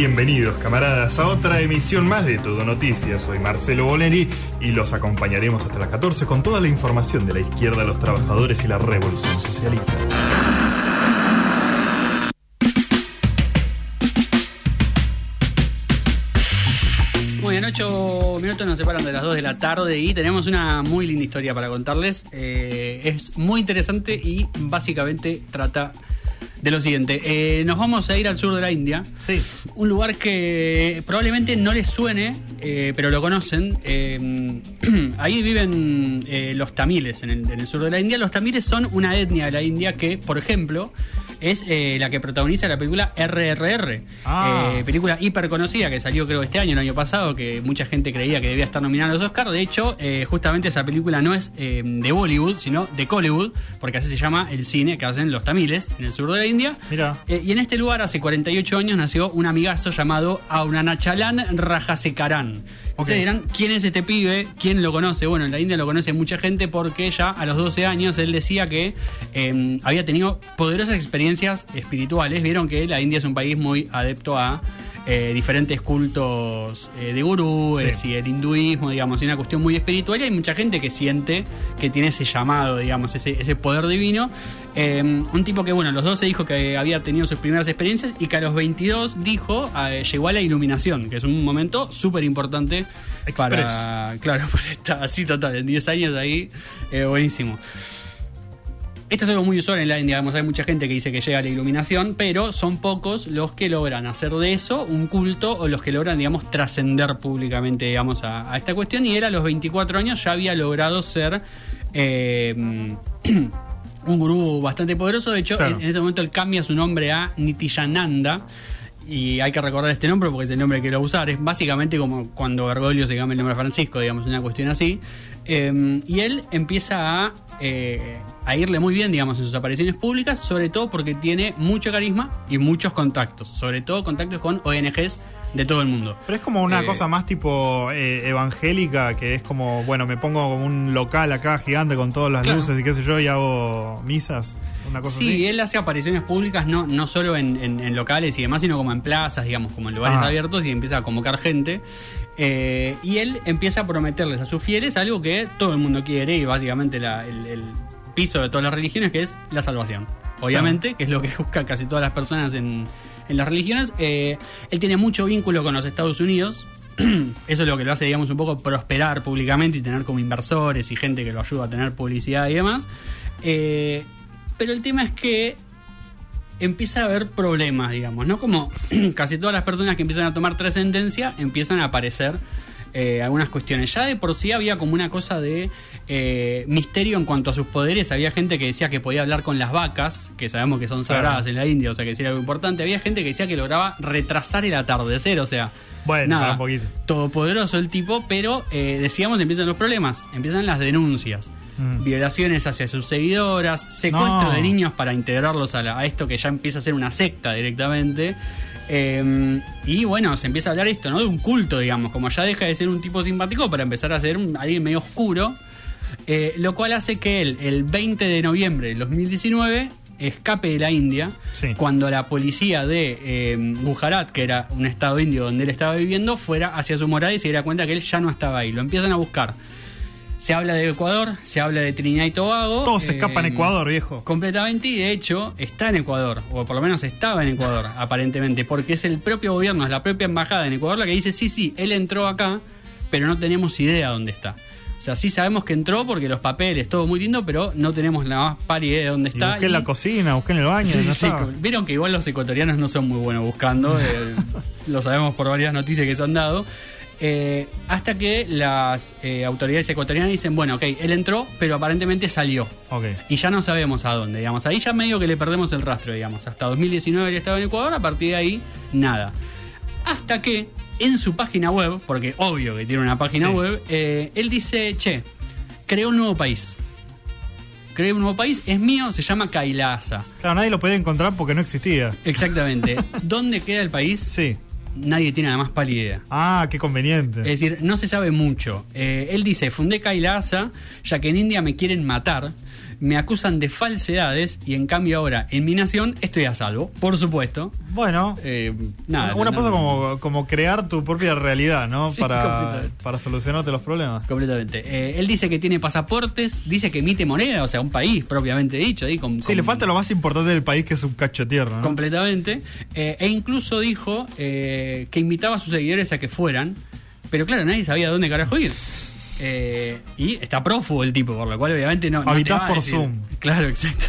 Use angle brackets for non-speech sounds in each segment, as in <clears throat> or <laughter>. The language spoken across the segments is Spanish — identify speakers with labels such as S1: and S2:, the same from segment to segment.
S1: Bienvenidos, camaradas, a otra emisión más de Todo Noticias. Soy Marcelo Boleri y los acompañaremos hasta las 14 con toda la información de la izquierda, los trabajadores y la revolución socialista.
S2: Muy bien, ocho minutos nos separan de las 2 de la tarde y tenemos una muy linda historia para contarles. Eh, es muy interesante y básicamente trata de lo siguiente. Eh, nos vamos a ir al sur de la India.
S1: Sí.
S2: Un lugar que probablemente no les suene, eh, pero lo conocen. Eh, <clears throat> ahí viven eh, los tamiles en el, en el sur de la India. Los tamiles son una etnia de la India que, por ejemplo, es eh, la que protagoniza la película RRR.
S1: Ah.
S2: Eh, película hiper conocida que salió creo este año, el año pasado, que mucha gente creía que debía estar nominada a los Oscars. De hecho, eh, justamente esa película no es de Bollywood, sino de Collywood, porque así se llama el cine que hacen los tamiles en el sur de la India.
S1: Mira.
S2: Y en este lugar, hace 48 años, nació un amigazo llamado Auranachalan Rajasekaran. Ustedes dirán, ¿quién es este pibe? ¿Quién lo conoce? Bueno, en la India lo conoce mucha gente porque ya a los 12 años él decía que eh, había tenido poderosas experiencias espirituales. Vieron que la India es un país muy adepto a eh, diferentes cultos eh, de gurúes
S1: Sí.
S2: y el hinduismo, digamos, y una cuestión muy espiritual. Y hay mucha gente que siente que tiene ese llamado, digamos, ese, ese poder divino. Eh, un tipo que, bueno, a los 12 dijo que había tenido sus primeras experiencias y que a los 22 dijo, eh, llegó a la iluminación, que es un momento súper importante para, claro, <laughs> para estar así total, en 10 años ahí, eh, buenísimo. Esto es algo muy usual en la India, digamos, hay mucha gente que dice que llega a la iluminación, pero son pocos los que logran hacer de eso un culto o los que logran, digamos, trascender públicamente, digamos, a, a esta cuestión. Y él a los 24 años ya había logrado ser eh, <clears throat> un gurú bastante poderoso. De hecho,
S1: Claro.
S2: en, en ese momento él cambia su nombre a Nityananda. Y hay que recordar este nombre porque es el nombre que a usar. Es básicamente como cuando Bergoglio se cambia el nombre a Francisco, digamos, una cuestión así. Eh, y él empieza eh, a irle muy bien, digamos, en sus apariciones públicas, sobre todo porque tiene mucho carisma y muchos contactos. Sobre todo contactos con ONGs de todo el mundo.
S1: Pero es como una
S2: Eh,
S1: cosa más tipo eh, evangélica, que es como, bueno, me pongo como un local acá gigante con todas las
S2: Claro.
S1: luces y qué sé yo, y hago misas, una cosa
S2: Sí,
S1: así.
S2: él hace apariciones públicas no, no solo en, en- en locales y demás, sino como en plazas, digamos, como en lugares
S1: Ah.
S2: abiertos y empieza a convocar gente. Eh, y él empieza a prometerles a sus fieles algo que todo el mundo quiere y básicamente la- el, el piso de todas las religiones, que es la salvación. Obviamente, que es lo que <laughs> buscan casi todas las personas en, en las religiones. Eh, él tiene mucho vínculo con los Estados Unidos. <clears throat> Eso es lo que lo hace, digamos, un poco prosperar públicamente y tener como inversores y gente que lo ayuda a tener publicidad y demás. Eh, pero el tema es que empieza a haber problemas, digamos, ¿no? Como <clears throat> casi todas las personas que empiezan a tomar trascendencia empiezan a aparecer eh, algunas cuestiones. Ya de por sí había como una cosa de eh, misterio en cuanto a sus poderes. Había gente que decía que podía hablar con las vacas, que sabemos que son sagradas
S1: Claro.
S2: en la India, o sea que era algo importante. Había gente que decía que lograba retrasar el atardecer, o sea,
S1: Bueno,
S2: nada,
S1: un poquito.
S2: todopoderoso el tipo, pero eh, decíamos empiezan los problemas, empiezan las denuncias.
S1: Mm.
S2: Violaciones hacia sus seguidoras, secuestro
S1: No.
S2: de niños para integrarlos a, la- a esto que ya empieza a ser una secta directamente. Eh, y bueno, se empieza a hablar esto, ¿no? De un culto, digamos, como ya deja de ser un tipo simpático para empezar a ser un, alguien medio oscuro. eh, lo cual hace que él, el 20 de noviembre del 2019, escape de la India
S1: Sí.
S2: cuando la policía de eh, Gujarat, que era un estado indio donde él estaba viviendo, fuera hacia su morada y se diera cuenta que él ya no estaba ahí. Lo empiezan a buscar. Se habla de Ecuador, se habla de Trinidad y Tobago.
S1: Todo se
S2: eh,
S1: escapa en Ecuador, viejo.
S2: Completamente, y de hecho está en Ecuador, o por lo menos estaba en Ecuador, <laughs> aparentemente, porque es el propio gobierno, es la propia embajada en Ecuador la que dice, sí, sí, él entró acá, pero no tenemos idea dónde está. O sea, sí sabemos que entró porque los papeles, todo muy lindo, pero no tenemos la más pálida idea de dónde
S1: Y
S2: está.
S1: busqué en
S2: y-
S1: la cocina, busqué en el baño,
S2: Sí,
S1: no
S2: sí. Vieron que igual los ecuatorianos no son muy buenos buscando, <laughs> eh, lo sabemos por varias noticias que se han dado. Eh, hasta que las eh, autoridades ecuatorianas dicen, bueno, ok, él entró, pero aparentemente salió. Y ya no sabemos a dónde, digamos. Ahí ya medio que le perdemos el rastro, digamos. Hasta 2019 él estaba en Ecuador, a partir de ahí, nada. Hasta que en su página web, porque obvio que tiene una página
S1: Sí.
S2: web, eh, él dice, che, creé un nuevo país. Creé un nuevo país, es mío, se llama Kailasa.
S1: Claro, nadie lo podía encontrar porque no existía.
S2: Exactamente. <laughs> ¿Dónde queda el país?
S1: Sí.
S2: Nadie tiene la más pálida idea.
S1: Ah, qué conveniente.
S2: Es decir, no se sabe mucho. Eh, él dice, fundé Kailasa, ya que en India me quieren matar. Me acusan de falsedades y en cambio ahora en mi nación estoy a salvo, por supuesto.
S1: Bueno,
S2: Eh, nada,
S1: una cosa como, como crear tu propia realidad, ¿no?
S2: Sí,
S1: para, para solucionarte los problemas.
S2: Completamente. Eh, él dice que tiene pasaportes, dice que emite moneda, o sea, un país propiamente dicho. Ahí con,
S1: Sí,
S2: con-
S1: le falta lo más importante del país que es un cacho tierra, ¿no?
S2: Completamente. Eh, e incluso dijo que invitaba a sus seguidores a que fueran, pero claro, nadie sabía dónde carajo ir. Eh, y está prófugo el tipo, por lo cual obviamente no. no te
S1: Habitás
S2: a
S1: por
S2: decir-
S1: Zoom.
S2: Claro, <laughs> exacto.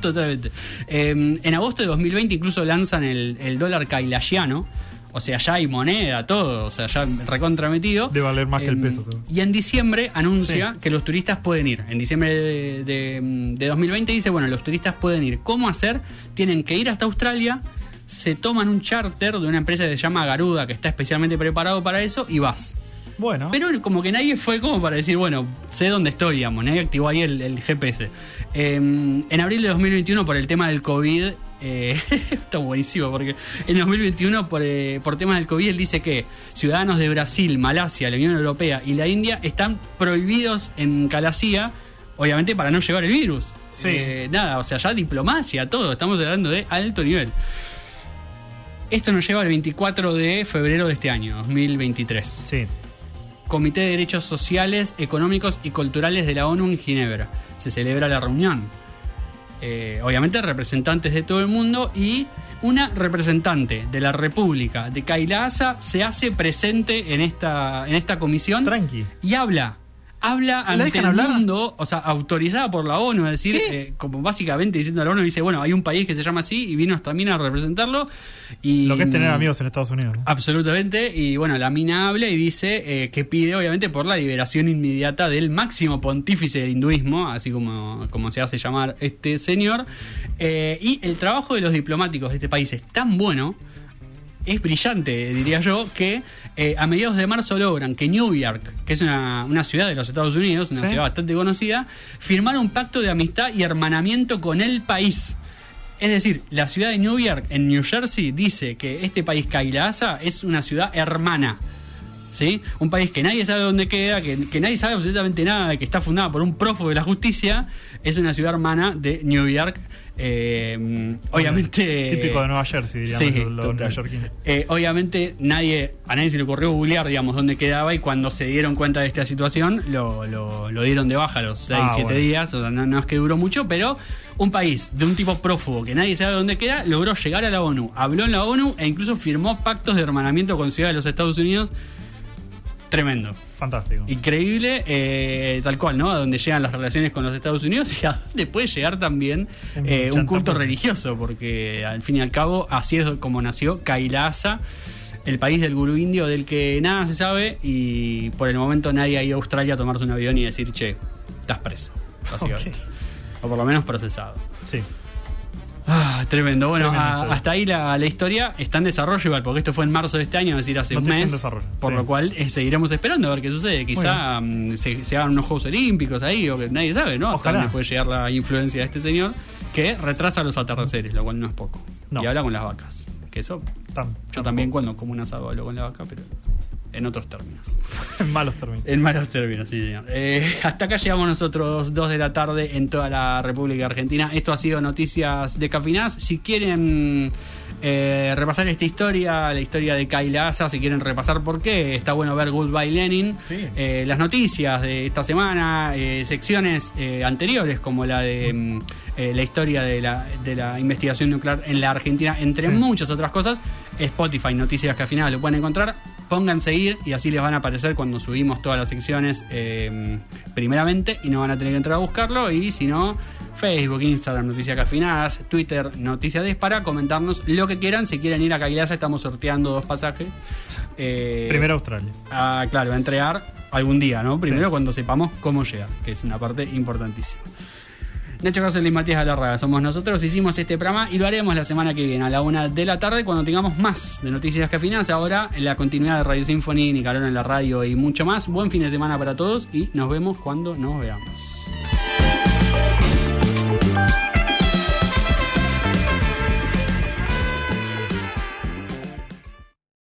S2: Totalmente. Eh, en agosto de 2020 incluso lanzan el, el dólar kailashiano. O sea, ya hay moneda, todo. O sea, ya recontrametido.
S1: Debe valer más que el
S2: Em,
S1: peso.
S2: Y en diciembre anuncia
S1: Sí.
S2: que los turistas pueden ir. En diciembre de, de- de 2020 dice, bueno, los turistas pueden ir. ¿Cómo hacer? Tienen que ir hasta Australia, se toman un charter de una empresa que se llama Garuda, que está especialmente preparado para eso, y vas.
S1: Bueno,
S2: Pero como que nadie fue como para decir, bueno, sé dónde estoy, digamos, nadie activó ahí el, el GPS. Eh, en abril de 2021, por el tema del COVID, eh, <laughs> está buenísimo, porque en 2021, por, eh, por temas del COVID, él dice que ciudadanos de Brasil, Malasia, la Unión Europea y la India están prohibidos en Calasía, obviamente para no llevar el virus.
S1: Sí.
S2: Eh, nada, o sea, ya diplomacia, todo, estamos hablando de alto nivel. Esto nos lleva al 24 de febrero de este año, 2023.
S1: sí.
S2: Comité de Derechos Sociales, Económicos y Culturales de la ONU en Ginebra. Se celebra la reunión. Eh, obviamente representantes de todo el mundo y una representante de la República de Kailasa se hace presente en esta, en esta comisión
S1: Tranqui.
S2: y habla. Habla
S1: ¿La
S2: ante el mundo, o sea, autorizada por la ONU, es decir, eh, como básicamente diciendo a la ONU, dice, bueno, hay un país que se llama así y vino también a representarlo. Y,
S1: Lo que es tener
S2: mm,
S1: amigos en Estados Unidos. ¿no?
S2: Absolutamente, y bueno, la mina habla y dice eh, que pide obviamente por la liberación inmediata del máximo pontífice del hinduismo, así como, como se hace llamar este señor, Eh, y el trabajo de los diplomáticos de este país es tan bueno, es brillante, diría yo, que eh, a mediados de marzo logran que New York, que es una, una ciudad de los Estados Unidos, una
S1: Sí.
S2: ciudad bastante conocida, firmara un pacto de amistad y hermanamiento con el país. Es decir, la ciudad de New York, en New Jersey, dice que este país, Kailasa, es una ciudad hermana. ¿Sí? Un país que nadie sabe dónde queda, que, que nadie sabe absolutamente nada, que está fundada por un prófugo de la justicia, es una ciudad hermana de New York. Eh, obviamente.
S1: Típico de Nueva Jersey, diríamos,
S2: Sí,
S1: neoyorquinos.
S2: Eh, obviamente nadie, a nadie se le ocurrió googlear, digamos, dónde quedaba y cuando se dieron cuenta de esta situación lo, lo- lo dieron de baja los 6,
S1: Ah,
S2: 7
S1: bueno.
S2: días, o sea, no, no es que duró mucho, pero un país de un tipo prófugo que nadie sabe dónde queda logró llegar a la ONU, habló en la ONU e incluso firmó pactos de hermanamiento con ciudades de los Estados Unidos. Tremendo.
S1: Fantástico.
S2: Increíble, eh, tal cual, ¿no? A donde llegan las relaciones con los Estados Unidos y a donde puede llegar también eh, un culto religioso, porque al fin y al cabo así es como nació Kailasa, el país del gurú indio del que nada se sabe y por el momento nadie ha ido a Australia a tomarse un avión y decir, che, estás preso, básicamente. O por lo menos procesado.
S1: Sí.
S2: Ah, tremendo. Bueno, a- hasta ahí la, la historia está en desarrollo igual, porque esto fue en marzo de este año, es decir, hace un
S1: Noticia
S2: mes. Por
S1: sí.
S2: lo cual eh, seguiremos esperando a ver qué sucede. Quizá mm, se, se hagan unos Juegos Olímpicos ahí, o que nadie sabe, ¿no? Hasta
S1: Ojalá.
S2: dónde puede llegar la influencia de este señor, que retrasa los atardeceres, lo cual no es poco.
S1: No.
S2: Y habla con las vacas. Que eso,
S1: Tam-
S2: yo
S1: tampoco.
S2: también cuando como un asado hablo con la vaca, pero en otros términos.
S1: En malos términos.
S2: En malos términos, sí, señor. Eh, hasta acá llegamos nosotros, dos de la tarde en toda la República Argentina. Esto ha sido Noticias de Cafinaz. Si quieren eh, repasar esta historia, la historia de Kayla Asa, si quieren repasar por qué, está bueno ver Goodbye Lenin.
S1: Sí.
S2: Eh, las noticias de esta semana, eh, secciones anteriores como la de mm, la historia de la, de la investigación nuclear en la Argentina, entre
S1: Sí.
S2: muchas otras cosas. Spotify, Noticias final lo pueden encontrar. Pongan seguir y así les van a aparecer cuando subimos todas las secciones eh, primeramente y no van a tener que entrar a buscarlo. Y si no, Facebook, Instagram, Noticias Cafinadas, Twitter, Noticias Des para comentarnos lo que quieran. Si quieren ir a Cailasa, estamos sorteando dos pasajes. Eh,
S1: Primero Australia.
S2: a, claro, a entregar algún día, ¿no? Primero
S1: Sí.
S2: cuando sepamos cómo llegar, que es una parte importantísima. Nacho Cáceres y Matías Galarraga somos nosotros, hicimos este programa y lo haremos la semana que viene a la una de la tarde cuando tengamos más de Noticias Cafinas. Ahora en la continuidad de Radio Symphony, Nicarón en la radio y mucho más. Buen fin de semana para todos y nos vemos cuando nos veamos.